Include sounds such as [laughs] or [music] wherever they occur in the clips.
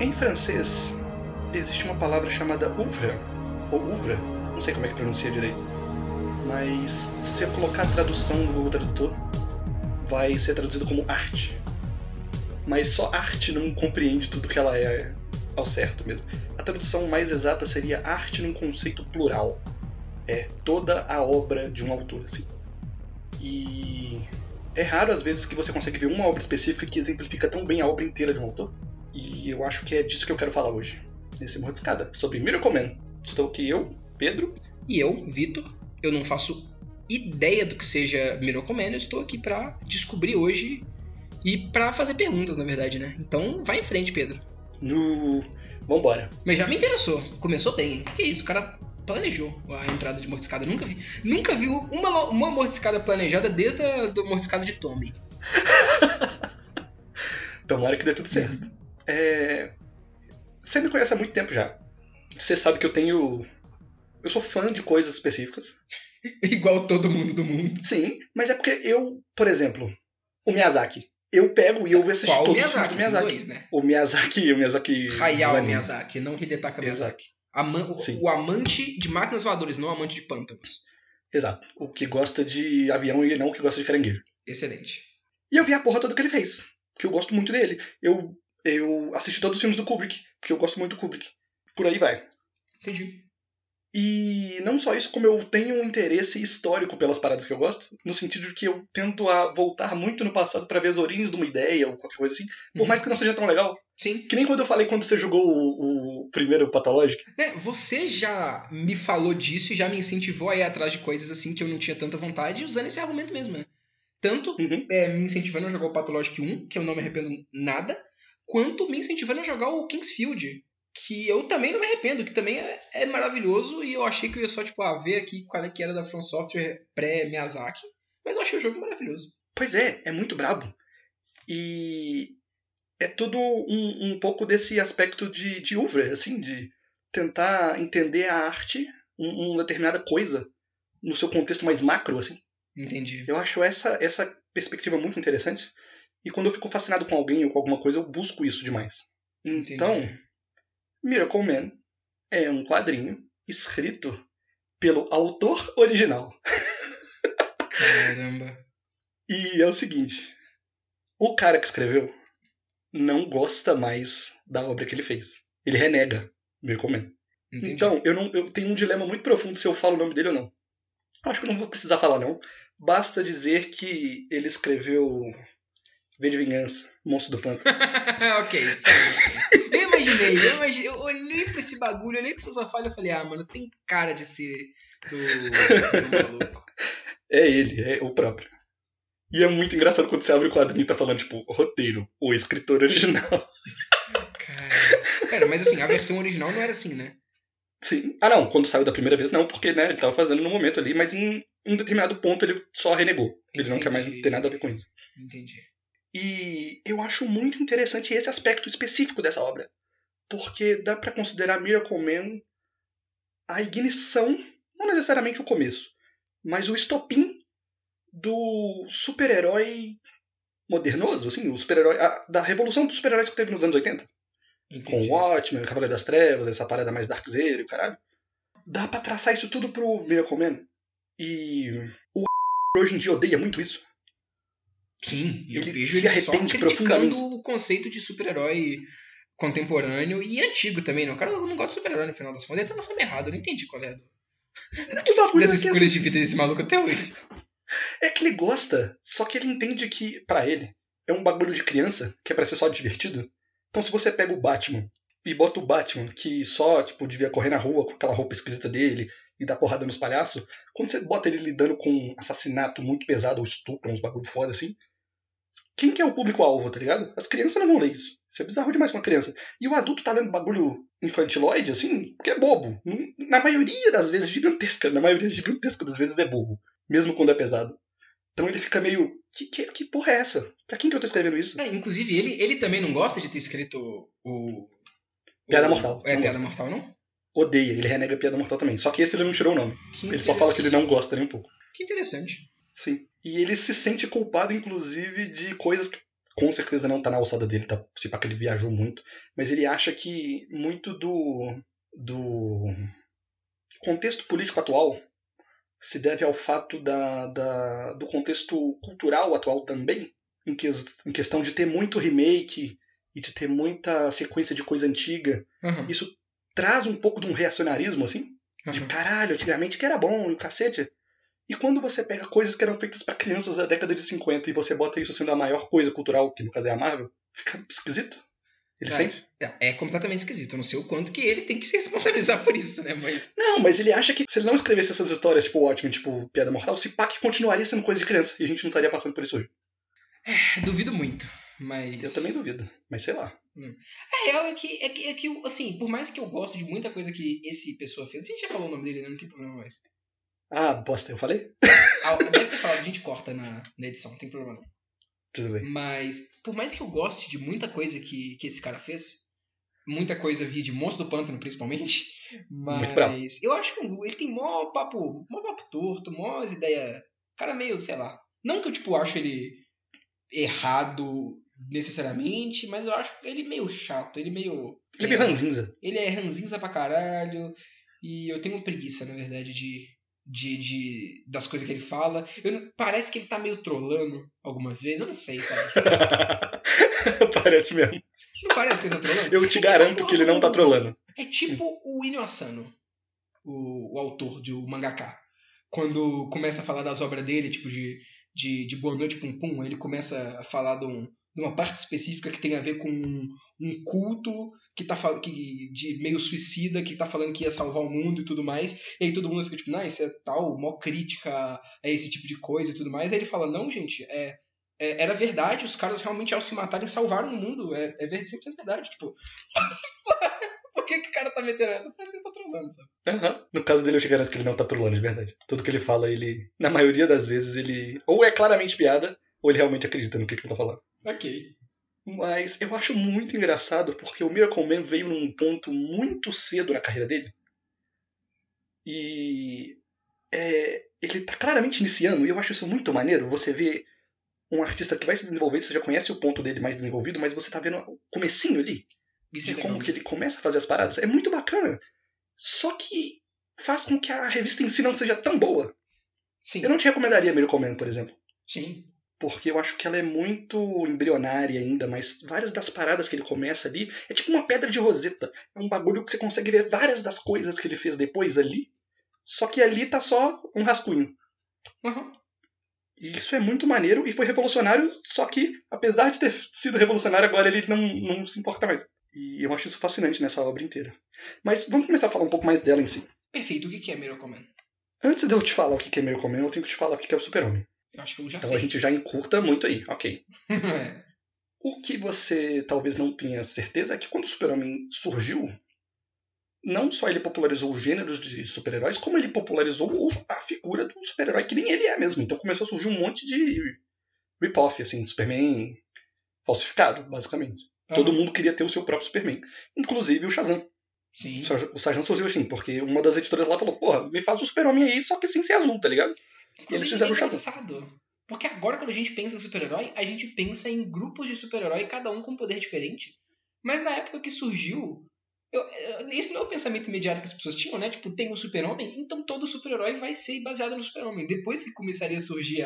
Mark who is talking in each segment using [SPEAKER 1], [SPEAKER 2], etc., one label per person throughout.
[SPEAKER 1] Em francês, existe uma palavra chamada ouvre, ou ouvre, não sei como é que pronuncia direito. Mas se eu colocar a tradução no Google Tradutor, vai ser traduzido como arte. Mas só arte não compreende tudo que ela é ao certo mesmo. A tradução mais exata seria arte num conceito plural. É toda a obra de um autor, assim. E é raro às vezes que você consegue ver uma obra específica que exemplifica tão bem a obra inteira de um autor. E eu acho que é disso que eu quero falar hoje, nesse Morro de Escada, sobre Miracle. Estou aqui eu, Pedro.
[SPEAKER 2] E eu, Vitor. Eu não faço ideia do que seja Miracle Man, eu estou aqui para descobrir hoje e para fazer perguntas, na verdade, né? Então vai em frente, Pedro.
[SPEAKER 1] No. Vambora.
[SPEAKER 2] Mas já me interessou. Começou bem, hein? Que isso, o cara planejou a entrada de mordiscada. Nunca vi. Nunca vi uma, uma mordiscada planejada desde a do mordiscada de Tommy. [laughs]
[SPEAKER 1] Tomara que dê tudo certo. É... Você me conhece há muito tempo já. Você sabe que eu tenho. Eu sou fã de coisas específicas. [laughs]
[SPEAKER 2] Igual todo mundo do mundo.
[SPEAKER 1] Sim, mas é porque eu, por exemplo, o Miyazaki. Eu pego e eu vou assistir
[SPEAKER 2] Qual
[SPEAKER 1] todos
[SPEAKER 2] o
[SPEAKER 1] do
[SPEAKER 2] Miyazaki?
[SPEAKER 1] Miyazaki.
[SPEAKER 2] Dois, né?
[SPEAKER 1] O Miyazaki, o Miyazaki.
[SPEAKER 2] Hayao
[SPEAKER 1] design.
[SPEAKER 2] Miyazaki, não Hidetaka Miyazaki. O amante de máquinas voadoras, não o amante de pântanos.
[SPEAKER 1] Exato. O que gosta de avião e não o que gosta de caranguejo.
[SPEAKER 2] Excelente.
[SPEAKER 1] E eu vi a porra toda que ele fez. Que eu gosto muito dele. Eu, eu assisti todos os filmes do Kubrick, porque eu gosto muito do Kubrick. Por aí vai.
[SPEAKER 2] Entendi.
[SPEAKER 1] E não só isso, como eu tenho um interesse histórico pelas paradas que eu gosto, no sentido de que eu tento a voltar muito no passado pra ver as origens de uma ideia ou qualquer coisa assim, por
[SPEAKER 2] Uhum.
[SPEAKER 1] mais que não seja tão legal.
[SPEAKER 2] Sim.
[SPEAKER 1] Que nem quando eu falei quando você jogou o, o primeiro Pathologic.
[SPEAKER 2] É, você já me falou disso e já me incentivou a ir atrás de coisas assim que eu não tinha tanta vontade, usando esse argumento mesmo, né? Tanto
[SPEAKER 1] Uhum.
[SPEAKER 2] é, me incentivando a jogar o Pathologic 1, que eu não me arrependo nada, quanto me incentivando a jogar o Kingsfield, que eu também não me arrependo, que também é, é maravilhoso, e eu achei que eu ia só, tipo, ah, ver aqui qual é que era da From Software pré-Miyazaki, mas eu achei o jogo maravilhoso.
[SPEAKER 1] Pois é, é muito brabo. E é tudo um, um pouco desse aspecto de, de oeuvre, assim, de tentar entender a arte, um, uma determinada coisa, no seu contexto mais macro, assim.
[SPEAKER 2] Entendi.
[SPEAKER 1] Eu acho essa, essa perspectiva muito interessante. E quando eu fico fascinado com alguém ou com alguma coisa, eu busco isso demais. Então,
[SPEAKER 2] Entendi.
[SPEAKER 1] Miracle Man é um quadrinho escrito pelo autor original.
[SPEAKER 2] Caramba.
[SPEAKER 1] E é o seguinte: o cara que escreveu não gosta mais da obra que ele fez. Ele renega Miracle Man.
[SPEAKER 2] Entendi.
[SPEAKER 1] Então, eu, não, eu tenho um dilema muito profundo se eu falo o nome dele ou não. Acho que eu não vou precisar falar, não. Basta dizer que ele escreveu V de Vingança, Monstro do Pântano. [laughs]
[SPEAKER 2] ok, sabe. Eu imaginei, eu imaginei, eu olhei pra esse bagulho, olhei pro seu sofá e falei, ah, mano, tem cara de ser do, do maluco.
[SPEAKER 1] É ele, é o próprio. E é muito engraçado quando você abre o quadrinho e tá falando, tipo, roteiro, o escritor original.
[SPEAKER 2] Cara. Mas assim, a versão original não era assim, né?
[SPEAKER 1] Sim. Ah, não, quando saiu da primeira vez, não, porque, né, ele tava fazendo no momento ali, mas em um determinado ponto ele só renegou. Ele não quer mais
[SPEAKER 2] Entendi.
[SPEAKER 1] ter nada a ver com isso.
[SPEAKER 2] Entendi.
[SPEAKER 1] E eu acho muito interessante esse aspecto específico dessa obra. Porque dá pra considerar Miracle Man a ignição, não necessariamente o começo, mas o estopim do super-herói modernoso, assim, o super-herói da revolução dos super-heróis que teve nos anos 80. Com
[SPEAKER 2] Entendi.
[SPEAKER 1] Watchmen, Cavaleiro das Trevas, essa parada mais darkzeira e o caralho. Dá pra traçar isso tudo pro Miracle Man. E o [laughs] hoje em dia odeia muito isso.
[SPEAKER 2] Sim, eu
[SPEAKER 1] Ele
[SPEAKER 2] vejo
[SPEAKER 1] se
[SPEAKER 2] ele só
[SPEAKER 1] arrepende
[SPEAKER 2] criticando
[SPEAKER 1] profundamente.
[SPEAKER 2] o conceito de super-herói contemporâneo e antigo também, né? O cara não gosta de super-herói no final das contas. Ele tá na forma errada, eu não entendi qual é a [laughs]
[SPEAKER 1] O bagulho
[SPEAKER 2] das
[SPEAKER 1] é que é
[SPEAKER 2] escolhas de vida desse maluco até hoje.
[SPEAKER 1] É que ele gosta, só que ele entende que, pra ele, é um bagulho de criança, que é pra ser só divertido. Então se você pega o Batman e bota o Batman, que só, tipo, devia correr na rua com aquela roupa esquisita dele e dar porrada nos palhaços, quando você bota ele lidando com um assassinato muito pesado ou estupro, uns bagulho foda assim, quem que é o público-alvo, tá ligado? As crianças não vão ler isso. Isso é bizarro demais pra uma criança. E o adulto tá lendo bagulho infantiloide, assim, porque é bobo. Na maioria das vezes, gigantesca, na maioria gigantesca das vezes é bobo. Mesmo quando é pesado. Então ele fica meio. Que, que, que porra é essa? Pra quem que eu tô escrevendo isso?
[SPEAKER 2] É, inclusive, ele, ele também não gosta de ter escrito o.
[SPEAKER 1] Piada
[SPEAKER 2] o-
[SPEAKER 1] Mortal.
[SPEAKER 2] É, Piada
[SPEAKER 1] gosta.
[SPEAKER 2] Mortal, não?
[SPEAKER 1] Odeia, ele renega a piada mortal também. Só que esse ele não tirou o nome.
[SPEAKER 2] Que
[SPEAKER 1] Ele só fala que ele não gosta nem um pouco.
[SPEAKER 2] Que interessante.
[SPEAKER 1] Sim. E ele se sente culpado, inclusive, de coisas que com certeza não tá na alçada dele, tá? Se pá que ele viajou muito. Mas ele acha que muito do, do contexto político atual se deve ao fato da, da, do contexto cultural atual também, em, que, em questão de ter muito remake e de ter muita sequência de coisa antiga.
[SPEAKER 2] Uhum.
[SPEAKER 1] Isso traz um pouco de um reacionarismo, assim, de
[SPEAKER 2] Uhum.
[SPEAKER 1] caralho, antigamente que era bom, e o cacete. E quando você pega coisas que eram feitas para crianças da década de 50 e você bota isso sendo a maior coisa cultural, que no caso é a Marvel, fica esquisito. Ele
[SPEAKER 2] É.
[SPEAKER 1] sente?
[SPEAKER 2] É, é completamente esquisito. Eu não sei o quanto que ele tem que se responsabilizar por isso, né? Mas.
[SPEAKER 1] Não, mas ele acha que se ele não escrevesse essas histórias tipo Watchmen, tipo Piada Mortal, se pá que continuaria sendo coisa de criança e a gente não estaria passando por isso hoje.
[SPEAKER 2] Duvido muito. Mas.
[SPEAKER 1] Eu também duvido, mas sei lá.
[SPEAKER 2] A real é que, é que, é que, assim, por mais que eu gosto de muita coisa que esse pessoa fez, a gente já falou o nome dele, né? Não tem problema mais.
[SPEAKER 1] Ah, bosta, eu falei?
[SPEAKER 2] Ah, deve ter falado, a gente corta na, na edição, não tem problema não.
[SPEAKER 1] Tudo bem.
[SPEAKER 2] Mas, por mais que eu goste de muita coisa que, que esse cara fez, muita coisa vi de Monstro do Pântano, principalmente, mas eu acho que o- ele tem mó papo, mó papo torto, mó ideia, cara meio, sei lá, não que eu, tipo, acho ele errado necessariamente, mas eu acho ele meio chato, ele meio...
[SPEAKER 1] Ele é meio ranzinza.
[SPEAKER 2] Ele é ranzinza pra caralho. E eu tenho preguiça, na verdade, de, de, de das coisas que ele fala. Eu parece que ele tá meio trolando algumas vezes. Eu não sei, sabe? [laughs]
[SPEAKER 1] Parece mesmo.
[SPEAKER 2] Não parece que ele tá trolando?
[SPEAKER 1] Eu te garanto que ele não tá trolando.
[SPEAKER 2] É tipo o Inyo Asano, o, o autor de o mangaka. Quando começa a falar das obras dele, tipo de, de, de Boa Noite Pum Pum, ele começa a falar de, um- de uma parte específica que tem a ver com um, culto que tá que de meio suicida que tá falando que ia salvar o mundo e tudo mais. E aí todo mundo fica tipo, não, isso é tal, mó crítica a esse tipo de coisa e tudo mais. Aí ele fala, não, gente, é, é- era verdade, os caras realmente ao se matarem salvaram o mundo. É, é ver- 100% verdade. Tipo, [laughs] por que, que o cara tá metendo essa? Parece que ele tá trolando, sabe?
[SPEAKER 1] Aham. No caso dele, eu te garanto que ele não tá trolando, de verdade. Tudo que ele fala, ele. Na maioria das vezes, ele. Ou é claramente piada, ou ele realmente acredita no que, que ele tá falando.
[SPEAKER 2] Ok.
[SPEAKER 1] Mas eu acho muito engraçado porque o Miracle Man veio num ponto muito cedo na carreira dele. E é, ele tá claramente iniciando, e eu acho isso muito maneiro. Você vê um artista que vai se desenvolver, você já conhece o ponto dele mais desenvolvido, mas você tá vendo o comecinho ali,
[SPEAKER 2] Isso
[SPEAKER 1] de
[SPEAKER 2] é
[SPEAKER 1] como que ele começa a fazer as paradas. É muito bacana. Só que faz com que a revista em si não seja tão boa.
[SPEAKER 2] Sim,
[SPEAKER 1] Eu não te recomendaria Miracle Man, por exemplo
[SPEAKER 2] sim.
[SPEAKER 1] Porque eu acho que ela é muito embrionária ainda, mas várias das paradas que ele começa ali é tipo uma pedra de roseta. É um bagulho que você consegue ver várias das coisas que ele fez depois ali, só que ali tá só um rascunho.
[SPEAKER 2] Uhum.
[SPEAKER 1] E isso é muito maneiro e foi revolucionário, só que apesar de ter sido revolucionário, agora ele não, não se importa mais. E eu acho isso fascinante nessa obra inteira. Mas vamos começar a falar um pouco mais dela em si.
[SPEAKER 2] Perfeito. O que é Miracle Man?
[SPEAKER 1] Antes de eu te falar o que é Miracle Man, eu tenho que te falar o que é o Super-Homem.
[SPEAKER 2] Eu acho que eu já
[SPEAKER 1] Então
[SPEAKER 2] sei.
[SPEAKER 1] a gente já encurta muito aí, ok.
[SPEAKER 2] É. [laughs]
[SPEAKER 1] O que você talvez não tenha certeza é que quando o Super-Homem surgiu, não só ele popularizou os gêneros de super-heróis, como ele popularizou a figura do super-herói, que nem ele é mesmo. Então começou a surgir um monte de rip-off, assim, Superman falsificado, basicamente. Todo
[SPEAKER 2] Aham.
[SPEAKER 1] mundo queria ter o seu próprio Superman, inclusive o Shazam.
[SPEAKER 2] Sim.
[SPEAKER 1] O Shazam surgiu assim, porque uma das editoras lá falou, porra, me faz o Super-Homem aí, só que sem ser azul, tá ligado? Eles fizeram
[SPEAKER 2] é
[SPEAKER 1] o Shazam.
[SPEAKER 2] engraçado. Porque agora, quando a gente pensa em super-herói, a gente pensa em grupos de super-herói, cada um com um poder diferente. Mas na época que surgiu, eu- eu- esse não é o pensamento imediato que as pessoas tinham, né? Tipo, tem o super-homem, então todo super-herói vai ser baseado no super-homem. Depois que começaria a surgir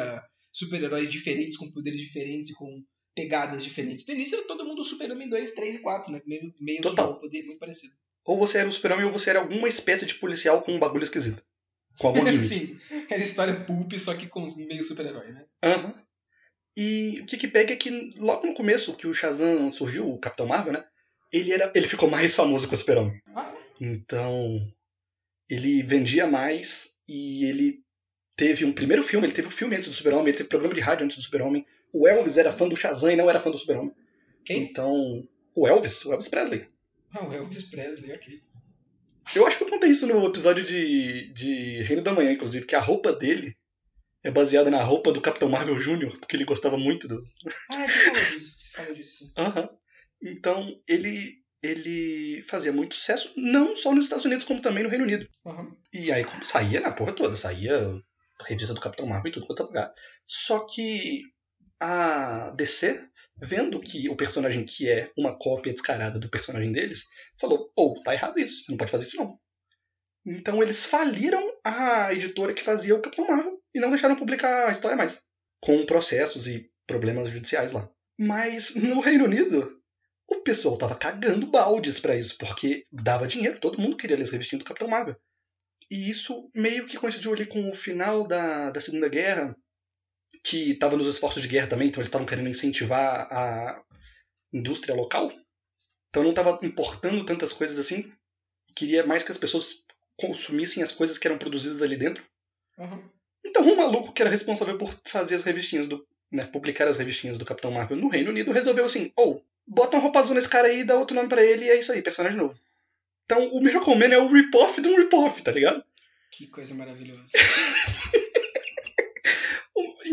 [SPEAKER 2] super-heróis diferentes, com poderes diferentes e com pegadas diferentes. No início era todo mundo Super-Homem 2, 3 e 4, né? Meio, meio
[SPEAKER 1] Total.
[SPEAKER 2] um poder muito parecido.
[SPEAKER 1] Ou você era o Super-Homem ou você era alguma espécie de policial com um bagulho esquisito. Com algum limite. [laughs]
[SPEAKER 2] Sim, era história pulp, só que com os meio super-herói, né?
[SPEAKER 1] Aham. E o que, que pega é que logo no começo que o Shazam surgiu, o Capitão Marvel, né? Ele, era, ele ficou mais famoso que o Super-Homem.
[SPEAKER 2] Ah,
[SPEAKER 1] Então, ele vendia mais e ele teve um primeiro filme, ele teve um filme antes do Super-Homem, ele teve programa de rádio antes do Super-Homem. O Elvis era fã do Shazam e não era fã do Super-Homem.
[SPEAKER 2] quem?
[SPEAKER 1] Então, o Elvis, o Elvis Presley.
[SPEAKER 2] Ah, o Elvis Presley, ok.
[SPEAKER 1] Eu acho que eu contei isso no episódio de, de Reino da Manhã, inclusive, que a roupa dele é baseada na roupa do Capitão Marvel Jr., porque ele gostava muito do,
[SPEAKER 2] Ah, você falou disso, você falou disso.
[SPEAKER 1] Aham. Então, ele, ele fazia muito sucesso, não só nos Estados Unidos, como também no Reino Unido.
[SPEAKER 2] Aham.
[SPEAKER 1] E aí como saía na porra toda, saía a revista do Capitão Marvel e tudo quanto é lugar. Só que a DC, vendo que o personagem que é uma cópia descarada do personagem deles, falou: ou oh, tá errado isso, você não pode fazer isso não. Então eles faliram a editora que fazia o Capitão Marvel e não deixaram publicar a história mais, com processos e problemas judiciais lá. Mas no Reino Unido, o pessoal tava cagando baldes para isso, porque dava dinheiro, todo mundo queria ler as revistinhas do Capitão Marvel. E isso meio que coincidiu ali com o final da, da Segunda Guerra, que estava nos esforços de guerra também, então eles estavam querendo incentivar a indústria local. Então não estava importando tantas coisas assim. Queria mais que as pessoas consumissem as coisas que eram produzidas ali dentro.
[SPEAKER 2] Uhum.
[SPEAKER 1] Então um maluco que era responsável por fazer as revistinhas do. Né, publicar as revistinhas do Capitão Marvel no Reino Unido resolveu assim, ou oh, bota uma roupa azul nesse cara aí, dá outro nome para ele e é isso aí, personagem novo. Então o Miracle Man é o rip-off de um rip-off, tá ligado?
[SPEAKER 2] Que coisa maravilhosa. [laughs]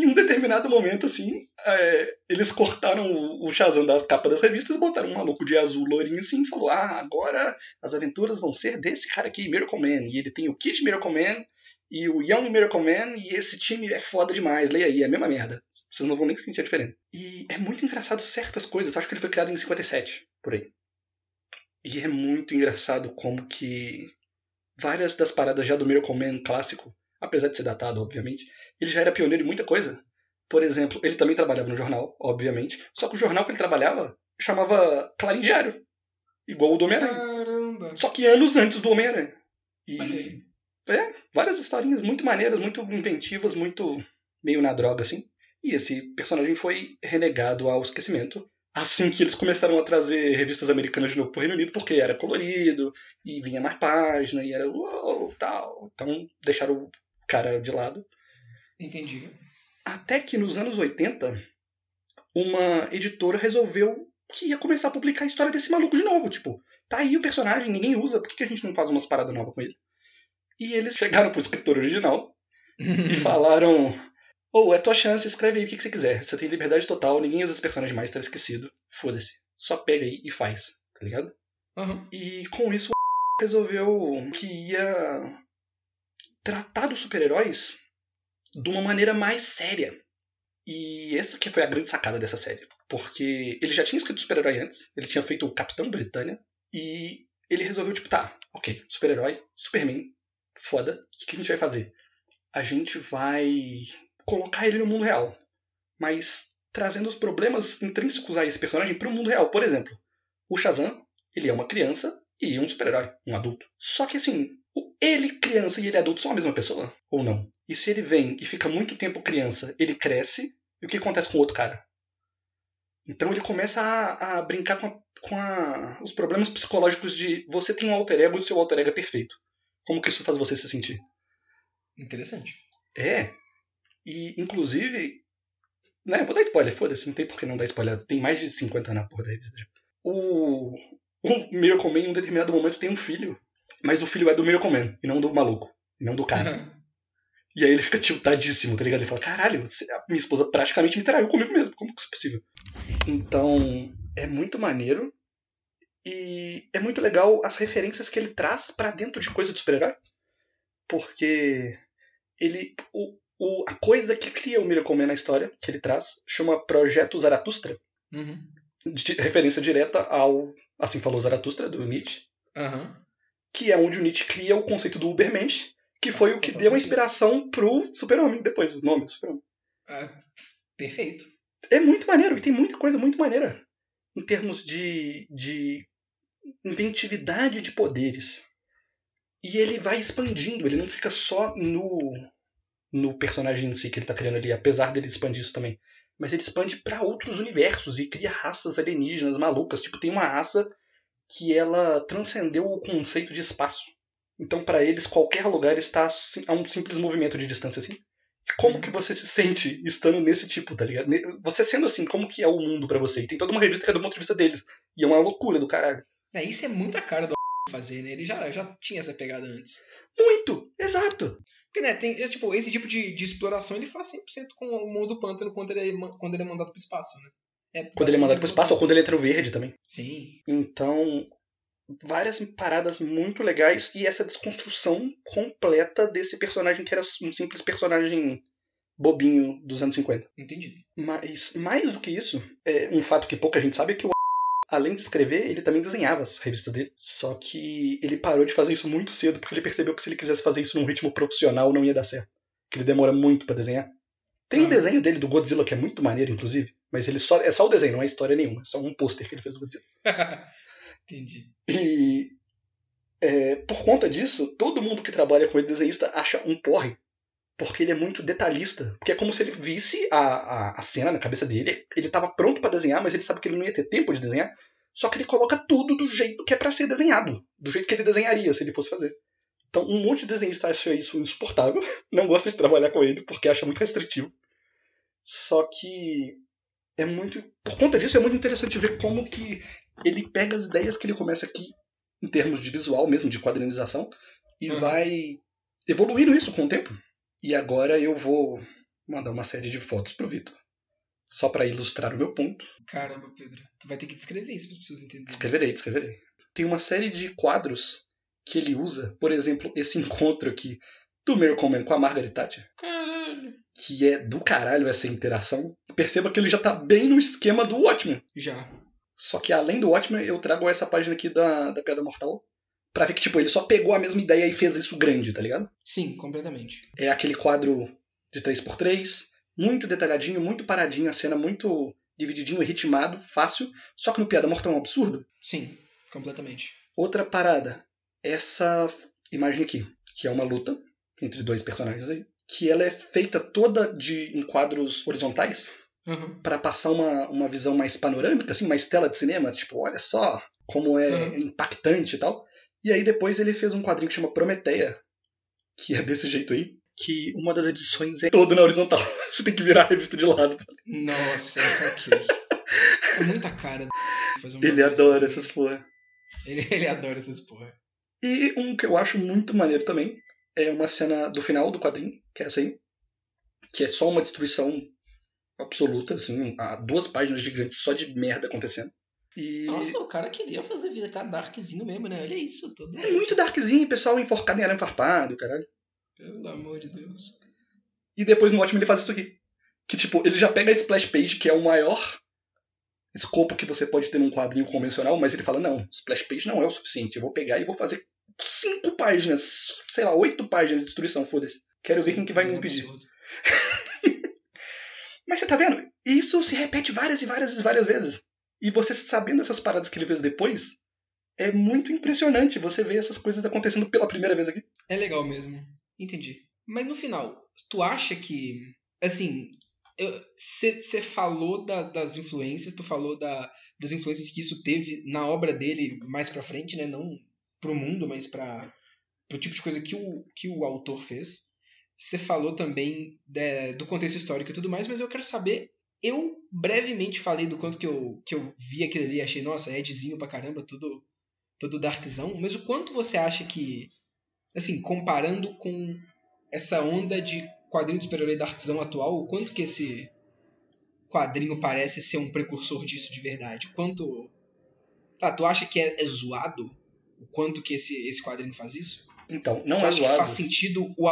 [SPEAKER 1] em um determinado momento, assim, é, eles cortaram o Shazam da capa das revistas, botaram um maluco de azul lourinho assim e falou: Ah, agora as aventuras vão ser desse cara aqui, Miracle Man. E ele tem o Kid Miracle Man e o Young Miracle Man, e esse time é foda demais, leia aí, é a mesma merda. Vocês não vão nem sentir a diferença. E é muito engraçado certas coisas, acho que ele foi criado em 57, por aí. E é muito engraçado como que várias das paradas já do Miracle Man clássico apesar de ser datado, obviamente, ele já era pioneiro em muita coisa. Por exemplo, ele também trabalhava no jornal, obviamente, só que o jornal que ele trabalhava chamava Clarim Diário, igual o do Homem-Aranha.
[SPEAKER 2] Caramba!
[SPEAKER 1] Só que anos antes do Homem-Aranha.
[SPEAKER 2] E
[SPEAKER 1] é, várias historinhas muito maneiras, muito inventivas, muito meio na droga, assim. E esse personagem foi renegado ao esquecimento assim que eles começaram a trazer revistas americanas de novo pro Reino Unido, porque era colorido, e vinha mais página, e era uou, tal. Então deixaram cara de lado.
[SPEAKER 2] Entendi.
[SPEAKER 1] Até que nos anos 80, uma editora resolveu que ia começar a publicar a história desse maluco de novo. Tipo, tá aí o personagem, ninguém usa, por que a gente não faz umas paradas novas com ele? E eles chegaram pro escritor original e [laughs] falaram: Ou oh, é tua chance, escreve aí o que, que, você quiser. Você tem liberdade total, ninguém usa esse personagem mais, tá esquecido. Foda-se. Só pega aí e faz, tá ligado?
[SPEAKER 2] Uhum.
[SPEAKER 1] E com isso [laughs] resolveu que ia tratar dos super-heróis de uma maneira mais séria. E essa que foi a grande sacada dessa série. Porque ele já tinha escrito super-herói antes, ele tinha feito o Capitão Britânia, e ele resolveu, tipo, tá, ok, super-herói, Superman, foda, o que a gente vai fazer? A gente vai colocar ele no mundo real, mas trazendo os problemas intrínsecos a esse personagem para o mundo real. Por exemplo, o Shazam, ele é uma criança e um super-herói, um adulto. Só que assim, ele criança e ele adulto são a mesma pessoa? Ou não? E se ele vem e fica muito tempo criança, ele cresce, e o que acontece com o outro cara? Então ele começa a, a brincar com, a, com a, os problemas psicológicos de você tem um alter ego e o seu alter ego é perfeito. Como que isso faz você se sentir?
[SPEAKER 2] Interessante.
[SPEAKER 1] É. E, inclusive, né, vou dar spoiler, foda-se, não tem por que não dar spoiler. Tem mais de 50 na porra da revista. O, o Miracle Man, em um determinado momento, tem um filho mas o filho é do Miracle Man, e não do maluco, e não do cara. Uhum. E aí ele fica tiltadíssimo, tá ligado? Ele fala, caralho, minha esposa praticamente me traiu comigo mesmo, como que isso é possível? Então, é muito maneiro. E é muito legal as referências que ele traz para dentro de coisa de super-herói. Porque ele. O, o, a coisa que cria o Miracle Man na história, que ele traz, chama Projeto Zaratustra.
[SPEAKER 2] Uhum.
[SPEAKER 1] De, referência direta ao Assim Falou Zaratustra, do Nietzsche.
[SPEAKER 2] Uhum
[SPEAKER 1] que é onde o Nietzsche cria o conceito do Ubermensch, que Nossa, foi o que deu a inspiração pro Super-Homem, depois, o nome do Super-Homem.
[SPEAKER 2] Ah, perfeito.
[SPEAKER 1] É muito maneiro, e tem muita coisa muito maneira em termos de, de inventividade de poderes. E ele vai expandindo, ele não fica só no, no personagem em si que ele está criando ali, apesar dele expandir isso também. Mas ele expande para outros universos e cria raças alienígenas malucas. Tipo, tem uma raça que ela transcendeu o conceito de espaço. Então, para eles, qualquer lugar está a um simples movimento de distância assim. Como uhum. que você se sente estando nesse tipo, tá ligado? Você sendo assim, como que é o mundo para você? E tem toda uma revista que é do ponto de vista deles. E é uma loucura do caralho.
[SPEAKER 2] É, isso é muito a cara do [laughs] fazer, né? Ele já, já tinha essa pegada antes.
[SPEAKER 1] Muito! Exato!
[SPEAKER 2] Porque, né, tem esse tipo, esse tipo de, de exploração ele faz 100% com o mundo do pântano quando ele, é, quando ele é mandado pro espaço, né?
[SPEAKER 1] É, quando ele é mandado pro espaço ou quando ele entra no verde também.
[SPEAKER 2] Sim.
[SPEAKER 1] Então, várias paradas muito legais e essa desconstrução completa desse personagem que era um simples personagem bobinho dos anos 50.
[SPEAKER 2] Entendido.
[SPEAKER 1] Mas, mais do que isso, é um fato que pouca gente sabe é que o além de escrever, ele também desenhava as revistas dele. Só que ele parou de fazer isso muito cedo, porque ele percebeu que se ele quisesse fazer isso num ritmo profissional, não ia dar certo. Que ele demora muito para desenhar. Tem um
[SPEAKER 2] Ah.
[SPEAKER 1] desenho dele do Godzilla que é muito maneiro, inclusive, mas ele só é só o desenho, não é história nenhuma, é só um pôster que ele fez do Godzilla. [laughs]
[SPEAKER 2] Entendi.
[SPEAKER 1] E é, por conta disso, todo mundo que trabalha com ele desenhista acha um porre. Porque ele é muito detalhista. Porque é como se ele visse a, a, a cena na cabeça dele. Ele estava pronto para desenhar, mas ele sabe que ele não ia ter tempo de desenhar. Só que ele coloca tudo do jeito que é para ser desenhado. Do jeito que ele desenharia se ele fosse fazer. Então, um monte de desenhista acha isso insuportável. [laughs] Não gosta de trabalhar com ele porque acha muito restritivo. Só que é muito. Por conta disso, é muito interessante ver como que ele pega as ideias que ele começa aqui, em termos de visual mesmo, de quadrinização, e
[SPEAKER 2] Uhum.
[SPEAKER 1] vai evoluindo isso com o tempo. E agora eu vou mandar uma série de fotos pro Vitor. Só para ilustrar o meu ponto.
[SPEAKER 2] Caramba, Pedro. Tu vai ter que descrever isso para as pessoas entenderem.
[SPEAKER 1] Descreverei, descreverei. Tem uma série de quadros que ele usa, por exemplo, esse encontro aqui do Miracle Man com a Margaret Thatcher,
[SPEAKER 2] Caralho.
[SPEAKER 1] que é do caralho essa interação. Perceba que ele já tá bem no esquema do Watchmen.
[SPEAKER 2] Já.
[SPEAKER 1] Só que além do Watchmen, eu trago essa página aqui da, da Piada Mortal pra ver que, tipo, ele só pegou a mesma ideia e fez isso grande, tá ligado?
[SPEAKER 2] Sim, completamente.
[SPEAKER 1] É aquele quadro de 3x3, muito detalhadinho, muito paradinho, a cena muito divididinho e ritmado, fácil, só que no Piada Mortal é um absurdo.
[SPEAKER 2] Sim, completamente.
[SPEAKER 1] Outra parada, essa imagem aqui, que é uma luta entre dois personagens aí, que ela é feita toda de em quadros horizontais,
[SPEAKER 2] Uhum.
[SPEAKER 1] para passar uma, uma visão mais panorâmica, assim, mais tela de cinema, tipo, olha só como é
[SPEAKER 2] Uhum.
[SPEAKER 1] impactante e tal. E aí depois ele fez um quadrinho que chama Prometeia, que é desse jeito aí, que uma das edições é toda na horizontal. [laughs] Você tem que virar a revista de lado.
[SPEAKER 2] Nossa, [laughs] ok. É muita cara.
[SPEAKER 1] Ele adora
[SPEAKER 2] assim.
[SPEAKER 1] essas porra.
[SPEAKER 2] Ele, ele adora essas porra.
[SPEAKER 1] E um que eu acho muito maneiro também é uma cena do final do quadrinho, que é essa aí, que é só uma destruição absoluta, assim, há duas páginas gigantes só de merda acontecendo. E
[SPEAKER 2] Nossa, o cara queria fazer vida tá darkzinho mesmo, né? Olha isso, todo.
[SPEAKER 1] é muito darkzinho, pessoal enforcado em arame farpado, caralho.
[SPEAKER 2] Pelo amor de Deus.
[SPEAKER 1] E depois no Watchmen ele faz isso aqui. Que tipo, ele já pega a splash page, que é o maior escopo que você pode ter num quadrinho convencional, mas ele fala, não, splash page não é o suficiente. Eu vou pegar e vou fazer cinco páginas, sei lá, oito páginas de destruição, foda-se. Quero ver quem que vai me
[SPEAKER 2] É
[SPEAKER 1] impedir. [laughs] Mas você tá vendo? Isso se repete várias e várias e várias vezes. E você sabendo essas paradas que ele fez depois, é muito impressionante você ver essas coisas acontecendo pela primeira vez aqui.
[SPEAKER 2] É legal mesmo. Entendi. Mas no final, tu acha que. Assim, você falou da- das influências, tu falou da, das influências que isso teve na obra dele mais pra frente, né? Não pro mundo, mas pra, pro tipo de coisa que o, que o autor fez. Você falou também de- do contexto histórico e tudo mais, mas eu quero saber. Eu brevemente falei do quanto que eu, que eu vi aquilo ali, achei, nossa, Edzinho pra caramba, tudo, tudo darkzão, mas o quanto você acha que assim, comparando com essa onda de quadrinho de super-herói darkzão atual, o quanto que esse quadrinho parece ser um precursor disso de verdade? O Quanto. Tá, tu acha que é, é zoado? O quanto que esse, esse quadrinho faz isso?
[SPEAKER 1] Então, não
[SPEAKER 2] tu
[SPEAKER 1] é
[SPEAKER 2] acha que
[SPEAKER 1] zoado.
[SPEAKER 2] faz sentido o a-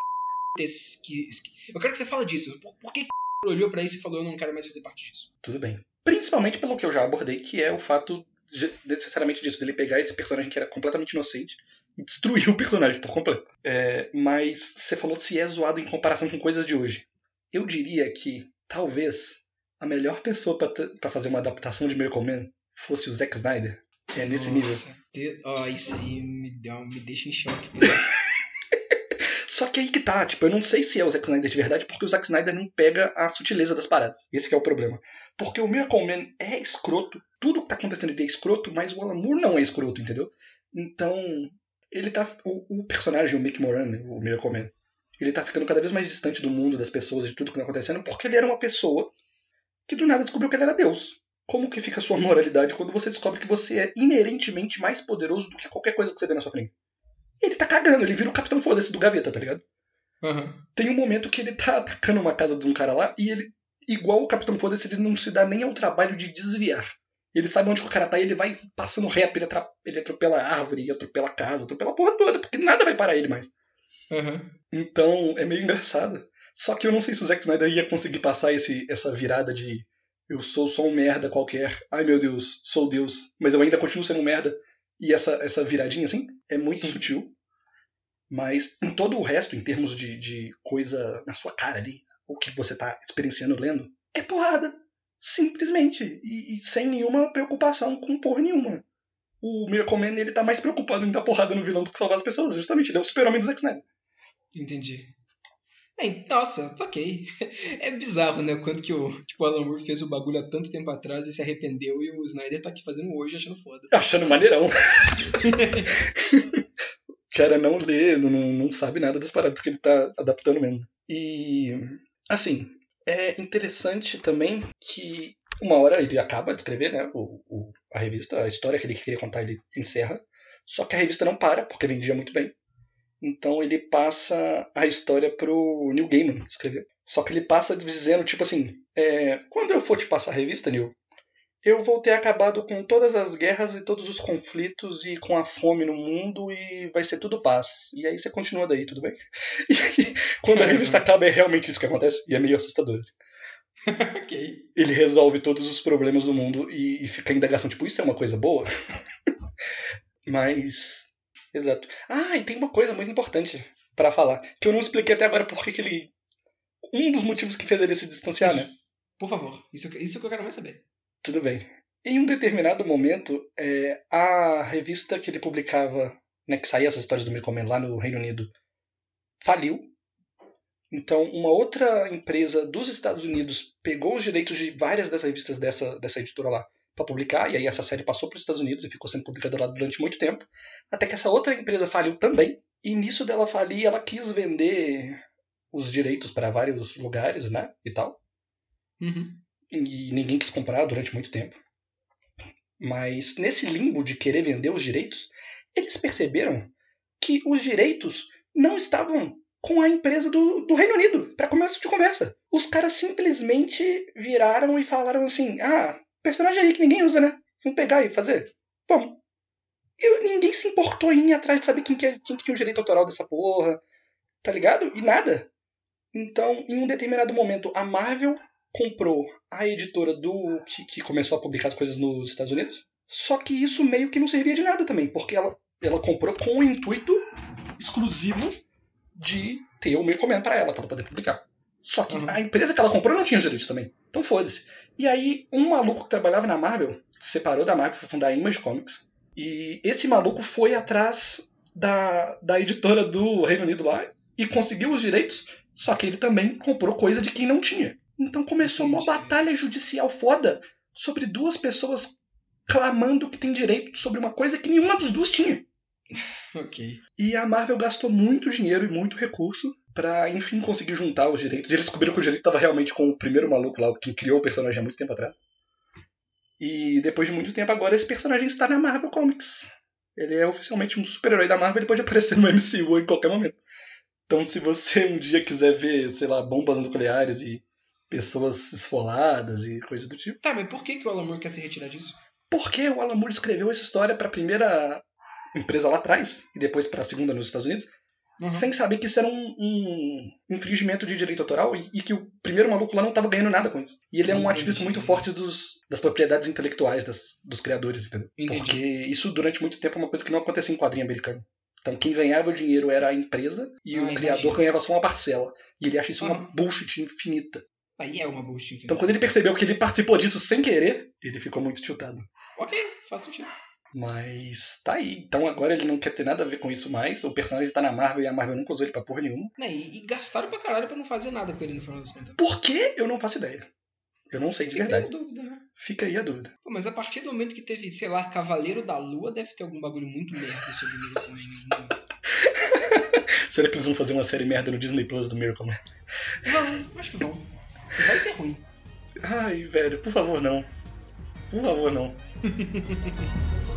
[SPEAKER 2] que, Eu quero que você fale disso. Por, por que que olhou pra isso e falou eu não quero mais fazer parte disso?
[SPEAKER 1] Tudo bem. Principalmente pelo que eu já abordei, que é o fato necessariamente disso, dele pegar esse personagem que era completamente inocente e destruir o personagem por completo. É, mas você falou se é zoado em comparação com coisas de hoje. Eu diria que talvez a melhor pessoa pra fazer uma adaptação de Miracle Man fosse o Zack Snyder. É nesse nível.
[SPEAKER 2] Nossa, de- Ó, isso aí me, dá, me deixa em choque. [laughs]
[SPEAKER 1] Só que aí que tá, tipo, eu não sei se é o Zack Snyder de verdade, porque o Zack Snyder não pega a sutileza das paradas. Esse que é o problema. Porque o Miracle Man é escroto, tudo que tá acontecendo ali é escroto, mas o Alan Moore não é escroto, entendeu? Então, ele tá. O, o personagem, o Mick Moran, né, o Miracle Man, ele tá ficando cada vez mais distante do mundo, das pessoas, de tudo que tá acontecendo, porque ele era uma pessoa que do nada descobriu que ele era Deus. Como que fica a sua [laughs] moralidade quando você descobre que você é inerentemente mais poderoso do que qualquer coisa que você vê na sua frente? Ele tá cagando, ele vira o Capitão Foda-se do Gaveta, tá ligado?
[SPEAKER 2] Aham.
[SPEAKER 1] Tem um momento que ele tá atacando uma casa de um cara lá e ele, igual o Capitão Foda-se, ele não se dá nem ao trabalho de desviar. Ele sabe onde o cara tá e ele vai passando reto, ele, ele atropela a árvore, atropela a casa, atropela a porra toda, porque nada vai parar ele mais.
[SPEAKER 2] Aham.
[SPEAKER 1] Então é meio engraçado. Só que eu não sei se o Zack Snyder ia conseguir passar esse, essa virada de eu sou só um merda qualquer, ai meu Deus, sou Deus, mas eu ainda continuo sendo um merda. E essa, essa viradinha, assim, é muito Sim. sutil. Mas em todo o resto, em termos de, de coisa na sua cara ali, o que você tá experienciando lendo, é porrada. Simplesmente. E, e sem nenhuma preocupação com porra nenhuma. O Miracle Man, ele tá mais preocupado em dar porrada no vilão do que salvar as pessoas. Justamente, ele é o super-homem do Zack Snyder.
[SPEAKER 2] Entendi. É, nossa, ok. [laughs] É bizarro, né? Quanto que o, tipo, o Alan Moore fez o bagulho há tanto tempo atrás e se arrependeu e o Snyder tá aqui fazendo hoje achando foda. [laughs]
[SPEAKER 1] Achando maneirão. [laughs] o cara não lê, não, não sabe nada das paradas que ele tá adaptando mesmo. E, assim, é interessante também que uma hora ele acaba de escrever, né? O, o, a revista, a história que ele queria contar, ele encerra. Só que a revista não para, porque vendia muito bem. Então ele passa a história pro Neil Gaiman escrever. Só que ele passa dizendo, tipo assim, é, quando eu for te passar a revista, Neil, eu vou ter acabado com todas as guerras e todos os conflitos e com a fome no mundo e vai ser tudo paz. E aí você continua daí, tudo bem? [laughs] E aí, quando a revista [laughs] acaba, é realmente isso que acontece e é meio assustador. Assim. [laughs]
[SPEAKER 2] ok.
[SPEAKER 1] Ele resolve todos os problemas do mundo e, e fica a indagação, tipo, isso é uma coisa boa? Mas Exato. Ah, e tem uma coisa muito importante para falar, que eu não expliquei até agora porque que ele. Um dos motivos que fez ele se distanciar,
[SPEAKER 2] isso.
[SPEAKER 1] né?
[SPEAKER 2] Por favor, isso, isso que eu quero mais saber.
[SPEAKER 1] Tudo bem. Em um determinado momento, é, a revista que ele publicava, né, que saía essas histórias do Miracleman lá no Reino Unido, faliu. Então, uma outra empresa dos Estados Unidos pegou os direitos de várias das revistas dessa, dessa editora lá para publicar, e aí essa série passou para os Estados Unidos e ficou sendo publicada lá durante muito tempo, até que essa outra empresa faliu também, e nisso dela falir, ela quis vender os direitos para vários lugares, né, e tal.
[SPEAKER 2] Uhum.
[SPEAKER 1] E ninguém quis comprar durante muito tempo. Mas nesse limbo de querer vender os direitos, eles perceberam que os direitos não estavam com a empresa do, do Reino Unido, para começo de conversa. Os caras simplesmente viraram e falaram assim: ah, personagem aí que ninguém usa, né? Vamos pegar e fazer? Vamos. Eu, ninguém se importou em ir atrás de saber quem que, é, quem que tinha o direito autoral dessa porra. Tá ligado? E nada. Então, em um determinado momento, a Marvel comprou a editora do que, que, começou a publicar as coisas nos Estados Unidos. Só que isso meio que não servia de nada também, porque ela, ela comprou com o intuito exclusivo de ter o meu comentário para ela, para poder publicar. Só que uhum. a empresa que ela comprou não tinha os direitos também. Então foda-se. E aí, um maluco que trabalhava na Marvel se separou da Marvel para fundar a Image Comics. E esse maluco foi atrás da, da editora do Reino Unido lá e conseguiu os direitos, só que ele também comprou coisa de quem não tinha. Então começou uma batalha judicial foda sobre duas pessoas clamando que tem direito sobre uma coisa que nenhuma dos duas tinha. [laughs]
[SPEAKER 2] ok.
[SPEAKER 1] E a Marvel gastou muito dinheiro e muito recurso para enfim conseguir juntar os direitos. E eles descobriram que o direito estava realmente com o primeiro maluco lá, que criou o personagem há muito tempo atrás. E depois de muito tempo agora, esse personagem está na Marvel Comics. Ele é oficialmente um super-herói da Marvel, ele pode aparecer no [laughs] MCU em qualquer momento. Então, se você um dia quiser ver, sei lá, bombas nucleares e pessoas esfoladas e coisa do tipo.
[SPEAKER 2] Tá, mas por que, que o Alan Moore quer se retirar disso?
[SPEAKER 1] Porque o Alan Moore escreveu essa história para a primeira empresa lá atrás e depois para a segunda nos Estados Unidos uhum. sem saber que isso era um, um infringimento de direito autoral e, e, que o primeiro maluco lá não estava ganhando nada com isso. E ele é um Entendi. ativista muito forte dos, das propriedades intelectuais das, dos criadores, entendeu? Entendi. Porque isso durante muito tempo é uma coisa que não acontecia em quadrinho americano. Então quem ganhava o dinheiro era a empresa e ah, o criador ganhava só uma parcela. E ele acha isso uhum. uma bullshit infinita.
[SPEAKER 2] Aí é uma bullshit.
[SPEAKER 1] Então quando ele percebeu que ele participou disso sem querer, ele ficou muito tiltado.
[SPEAKER 2] Ok, faz sentido.
[SPEAKER 1] Mas tá aí. Então agora ele não quer ter nada a ver com isso mais. O personagem tá na Marvel e a Marvel nunca usou ele pra porra nenhuma.
[SPEAKER 2] É, e, e, gastaram pra caralho pra não fazer nada com ele no final das contas.
[SPEAKER 1] Por que? Eu não faço ideia. Eu não sei de
[SPEAKER 2] Fica
[SPEAKER 1] verdade.
[SPEAKER 2] Aí a dúvida, né?
[SPEAKER 1] Fica aí a dúvida.
[SPEAKER 2] Pô, mas a partir do momento que teve, sei lá, Cavaleiro da Lua, deve ter algum bagulho muito merda sobre o Miracle Man. [laughs]
[SPEAKER 1] Será que eles vão fazer uma série merda no Disney Plus do Miracle Man?
[SPEAKER 2] Vão, acho que vão. Vai ser ruim.
[SPEAKER 1] Ai, velho, por favor, não. Por favor, não. [laughs]